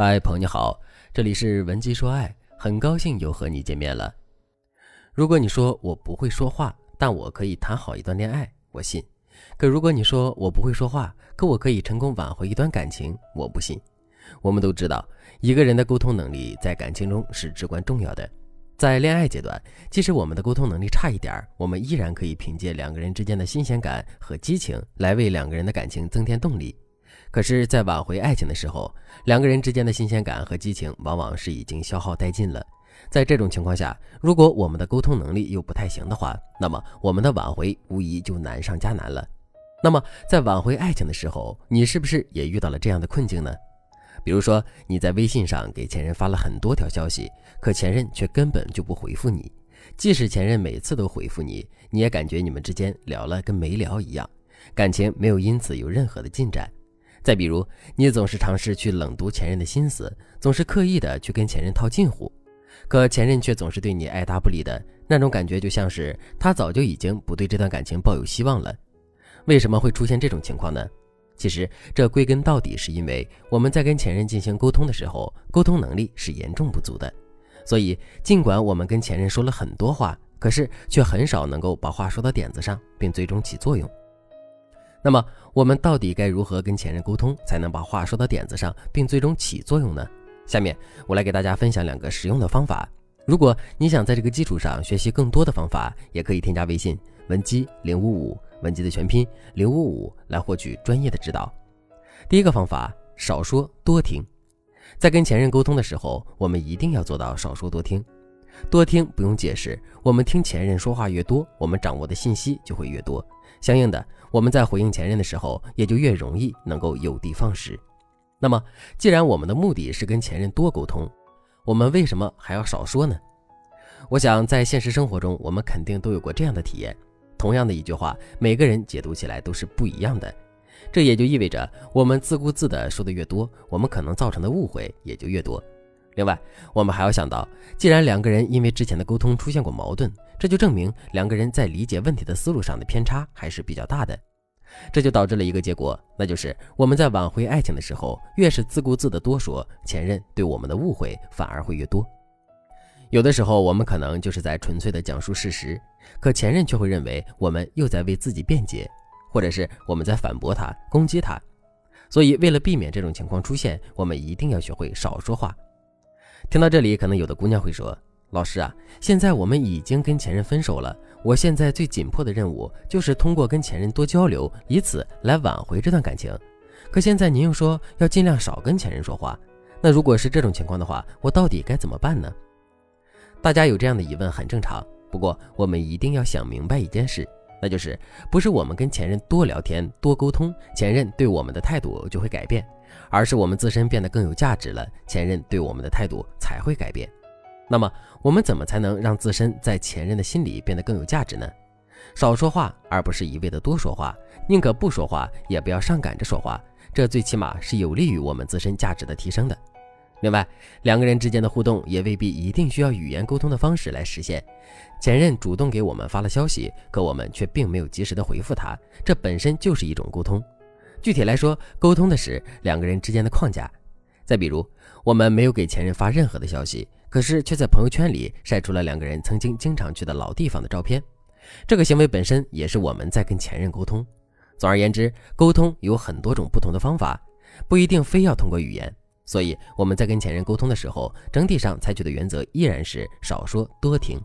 嗨，朋友你好，这里是文姬说爱，很高兴又和你见面了。如果你说我不会说话，但我可以谈好一段恋爱，我信；可如果你说我不会说话，可我可以成功挽回一段感情，我不信。我们都知道，一个人的沟通能力在感情中是至关重要的。在恋爱阶段，即使我们的沟通能力差一点，我们依然可以凭借两个人之间的新鲜感和激情来为两个人的感情增添动力。可是，在挽回爱情的时候，两个人之间的新鲜感和激情往往是已经消耗殆尽了。在这种情况下，如果我们的沟通能力又不太行的话，那么我们的挽回无疑就难上加难了。那么，在挽回爱情的时候，你是不是也遇到了这样的困境呢？比如说，你在微信上给前任发了很多条消息，可前任却根本就不回复你。即使前任每次都回复你，你也感觉你们之间聊了跟没聊一样，感情没有因此有任何的进展。再比如，你总是尝试去冷读前任的心思，总是刻意的去跟前任套近乎，可前任却总是对你爱答不理的那种感觉，就像是他早就已经不对这段感情抱有希望了。为什么会出现这种情况呢？其实，这归根到底是因为我们在跟前任进行沟通的时候，沟通能力是严重不足的。所以，尽管我们跟前任说了很多话，可是却很少能够把话说到点子上，并最终起作用。那么，我们到底该如何跟前任沟通，才能把话说到点子上，并最终起作用呢？下面我来给大家分享两个实用的方法。如果你想在这个基础上学习更多的方法，也可以添加微信文姬零五五。文姬的全拼零五五来获取专业的指导。第一个方法，少说多听。在跟前任沟通的时候，我们一定要做到少说多听。多听不用解释，我们听前任说话越多，我们掌握的信息就会越多。相应的，我们在回应前任的时候，也就越容易能够有的放矢。那么，既然我们的目的是跟前任多沟通，我们为什么还要少说呢？我想，在现实生活中，我们肯定都有过这样的体验。同样的一句话，每个人解读起来都是不一样的。这也就意味着，我们自顾自的说的越多，我们可能造成的误会也就越多。另外，我们还要想到，既然两个人因为之前的沟通出现过矛盾，这就证明两个人在理解问题的思路上的偏差还是比较大的。这就导致了一个结果，那就是我们在挽回爱情的时候，越是自顾自的多说，前任对我们的误会反而会越多。有的时候，我们可能就是在纯粹的讲述事实，可前任却会认为我们又在为自己辩解，或者是我们在反驳他、攻击他。所以，为了避免这种情况出现，我们一定要学会少说话。听到这里，可能有的姑娘会说：“老师啊，现在我们已经跟前任分手了，我现在最紧迫的任务就是通过跟前任多交流，以此来挽回这段感情。可现在您又说要尽量少跟前任说话，那如果是这种情况的话，我到底该怎么办呢？”大家有这样的疑问很正常，不过我们一定要想明白一件事，那就是不是我们跟前任多聊天、多沟通，前任对我们的态度就会改变，而是我们自身变得更有价值了，前任对我们的态度才会改变。那么我们怎么才能让自身在前任的心里变得更有价值呢？少说话，而不是一味的多说话，宁可不说话，也不要上赶着说话，这最起码是有利于我们自身价值的提升的。另外，两个人之间的互动也未必一定需要语言沟通的方式来实现。前任主动给我们发了消息，可我们却并没有及时的回复他，这本身就是一种沟通。具体来说，沟通的是两个人之间的框架。再比如，我们没有给前任发任何的消息，可是却在朋友圈里晒出了两个人曾经经常去的老地方的照片，这个行为本身也是我们在跟前任沟通。总而言之，沟通有很多种不同的方法，不一定非要通过语言。所以我们在跟前任沟通的时候，整体上采取的原则依然是少说多听。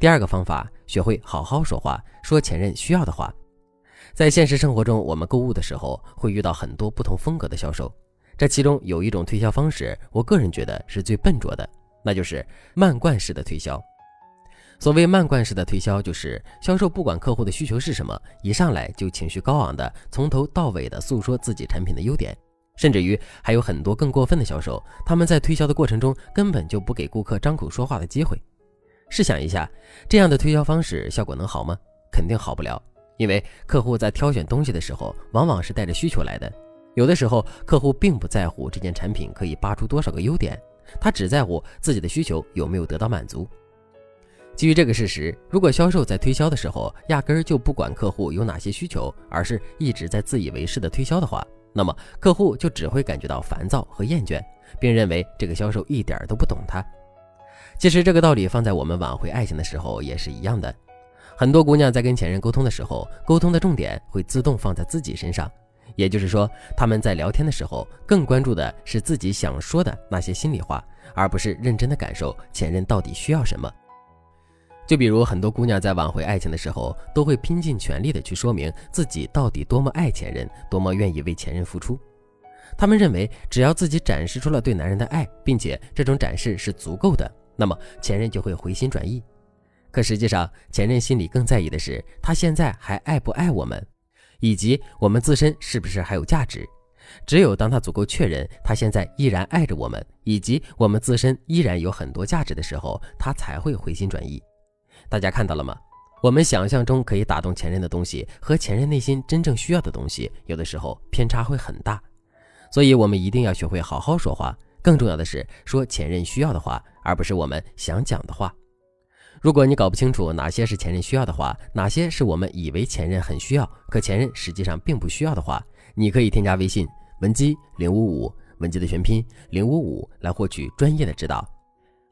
第二个方法，学会好好说话，说前任需要的话。在现实生活中，我们购物的时候会遇到很多不同风格的销售，这其中有一种推销方式，我个人觉得是最笨拙的，那就是漫灌式的推销。所谓漫灌式的推销，就是销售不管客户的需求是什么，一上来就情绪高昂的从头到尾的诉说自己产品的优点。甚至于还有很多更过分的销售，他们在推销的过程中根本就不给顾客张口说话的机会。试想一下，这样的推销方式效果能好吗？肯定好不了。因为客户在挑选东西的时候，往往是带着需求来的。有的时候，客户并不在乎这件产品可以扒出多少个优点，他只在乎自己的需求有没有得到满足。基于这个事实，如果销售在推销的时候压根儿就不管客户有哪些需求，而是一直在自以为是的推销的话，那么客户就只会感觉到烦躁和厌倦，并认为这个销售一点都不懂他。其实这个道理放在我们挽回爱情的时候也是一样的。很多姑娘在跟前任沟通的时候，沟通的重点会自动放在自己身上，也就是说，他们在聊天的时候更关注的是自己想说的那些心里话，而不是认真的感受前任到底需要什么。就比如很多姑娘在挽回爱情的时候，都会拼尽全力的去说明自己到底多么爱前任，多么愿意为前任付出。她们认为，只要自己展示出了对男人的爱，并且这种展示是足够的，那么前任就会回心转意。可实际上，前任心里更在意的是他现在还爱不爱我们，以及我们自身是不是还有价值。只有当他足够确认他现在依然爱着我们，以及我们自身依然有很多价值的时候，他才会回心转意。大家看到了吗？我们想象中可以打动前任的东西，和前任内心真正需要的东西，有的时候偏差会很大。所以，我们一定要学会好好说话。更重要的是，说前任需要的话，而不是我们想讲的话。如果你搞不清楚哪些是前任需要的话，哪些是我们以为前任很需要，可前任实际上并不需要的话，你可以添加微信文姬零五五，文姬的全拼零五五，来获取专业的指导。